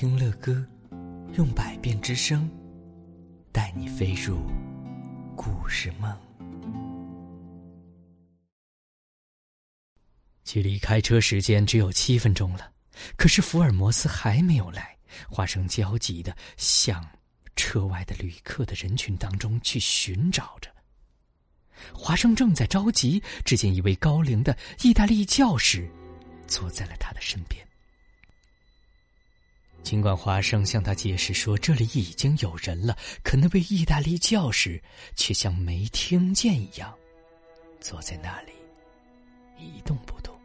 听乐歌，用百变之声，带你飞入故事梦。距离开车时间只有七分钟了，可是福尔摩斯还没有来。华生焦急的向车外的旅客的人群当中去寻找着。华生正在着急，只见一位高龄的意大利教士坐在了他的身边。尽管华生向他解释说这里已经有人了，可那位意大利教士却像没听见一样，坐在那里一动不动。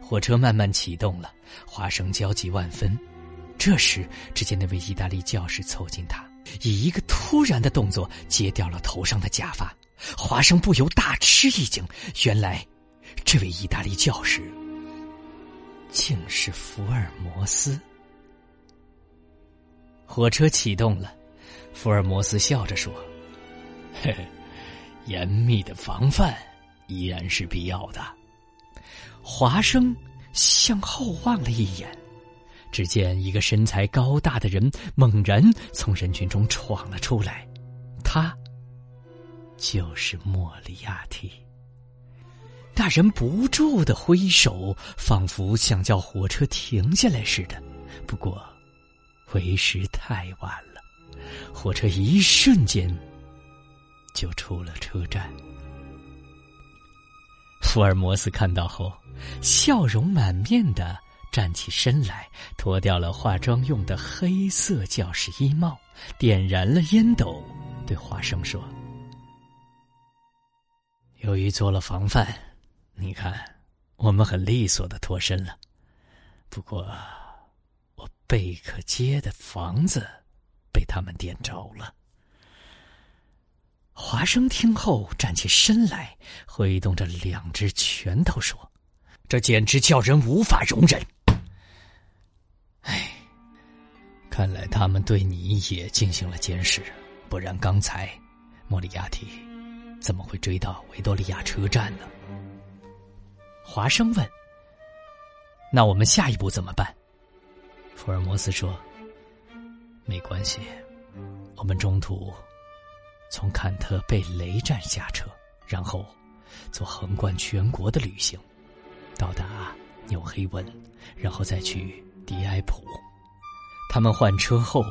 火车慢慢启动了，华生焦急万分。这时，只见那位意大利教士凑近他，以一个突然的动作揭掉了头上的假发。华生不由大吃一惊，原来这位意大利教士。竟是福尔摩斯。火车启动了，福尔摩斯笑着说：“嘿嘿，严密的防范依然是必要的。”华生向后望了一眼，只见一个身材高大的人猛然从人群中闯了出来，他就是莫里亚蒂。那人不住的挥手，仿佛想叫火车停下来似的。不过，为时太晚了，火车一瞬间就出了车站。福尔摩斯看到后，笑容满面的站起身来，脱掉了化妆用的黑色教士衣帽，点燃了烟斗，对华生说：“由于做了防范。”你看，我们很利索的脱身了。不过，我贝克街的房子被他们点着了。华生听后站起身来，挥动着两只拳头说：“这简直叫人无法容忍！”哎，看来他们对你也进行了监视，不然刚才莫里亚蒂怎么会追到维多利亚车站呢？华生问：“那我们下一步怎么办？”福尔摩斯说：“没关系，我们中途从坎特贝雷站下车，然后做横贯全国的旅行，到达纽黑文，然后再去迪埃普。他们换车后，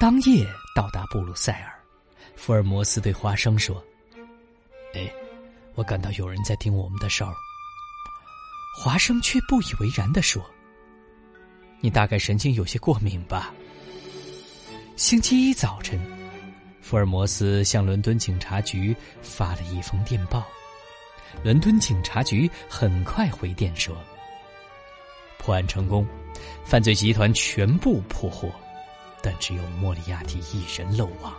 当夜到达布鲁塞尔。”福尔摩斯对华生说：“哎，我感到有人在盯我们的梢。”华生却不以为然的说：“你大概神经有些过敏吧？”星期一早晨，福尔摩斯向伦敦警察局发了一封电报。伦敦警察局很快回电说：“破案成功，犯罪集团全部破获，但只有莫里亚蒂一人漏网。”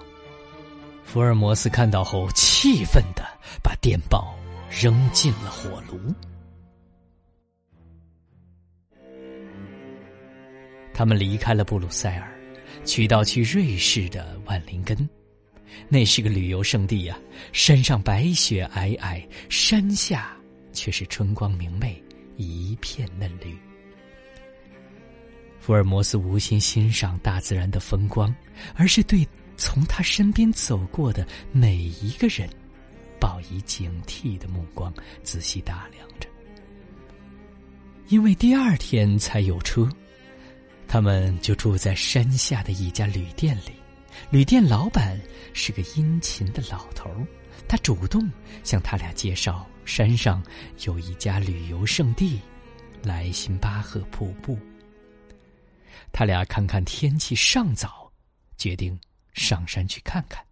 福尔摩斯看到后，气愤的把电报扔进了火炉。他们离开了布鲁塞尔，取道去瑞士的万林根，那是个旅游胜地呀。山上白雪皑皑，山下却是春光明媚，一片嫩绿。福尔摩斯无心欣赏大自然的风光，而是对从他身边走过的每一个人，抱以警惕的目光，仔细打量着。因为第二天才有车。他们就住在山下的一家旅店里，旅店老板是个殷勤的老头他主动向他俩介绍山上有一家旅游胜地——莱辛巴赫瀑布。他俩看看天气尚早，决定上山去看看。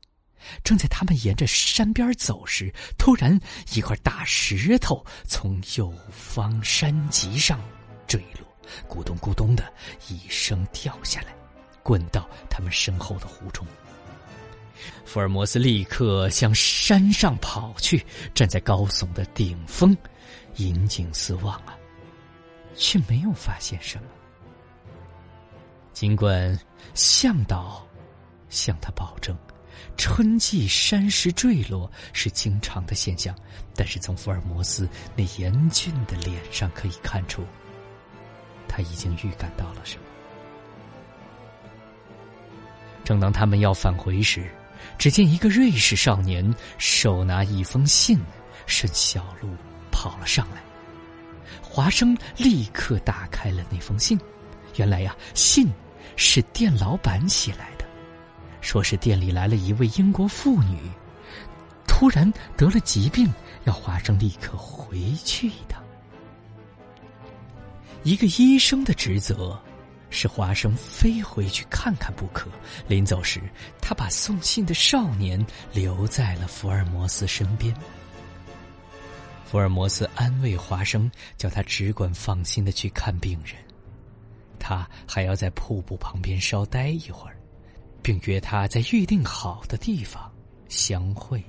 正在他们沿着山边走时，突然一块大石头从右方山脊上坠落。咕咚咕咚的一声掉下来，滚到他们身后的湖中。福尔摩斯立刻向山上跑去，站在高耸的顶峰，引颈四望啊，却没有发现什么。尽管向导向他保证，春季山石坠落是经常的现象，但是从福尔摩斯那严峻的脸上可以看出。他已经预感到了什么。正当他们要返回时，只见一个瑞士少年手拿一封信，顺小路跑了上来。华生立刻打开了那封信，原来呀，信是店老板写来的，说是店里来了一位英国妇女，突然得了疾病，要华生立刻回去一趟。一个医生的职责。是华生非回去看看不可。临走时，他把送信的少年留在了福尔摩斯身边。福尔摩斯安慰华生，叫他只管放心的去看病人，他还要在瀑布旁边稍待一会儿，并约他在预定好的地方相会。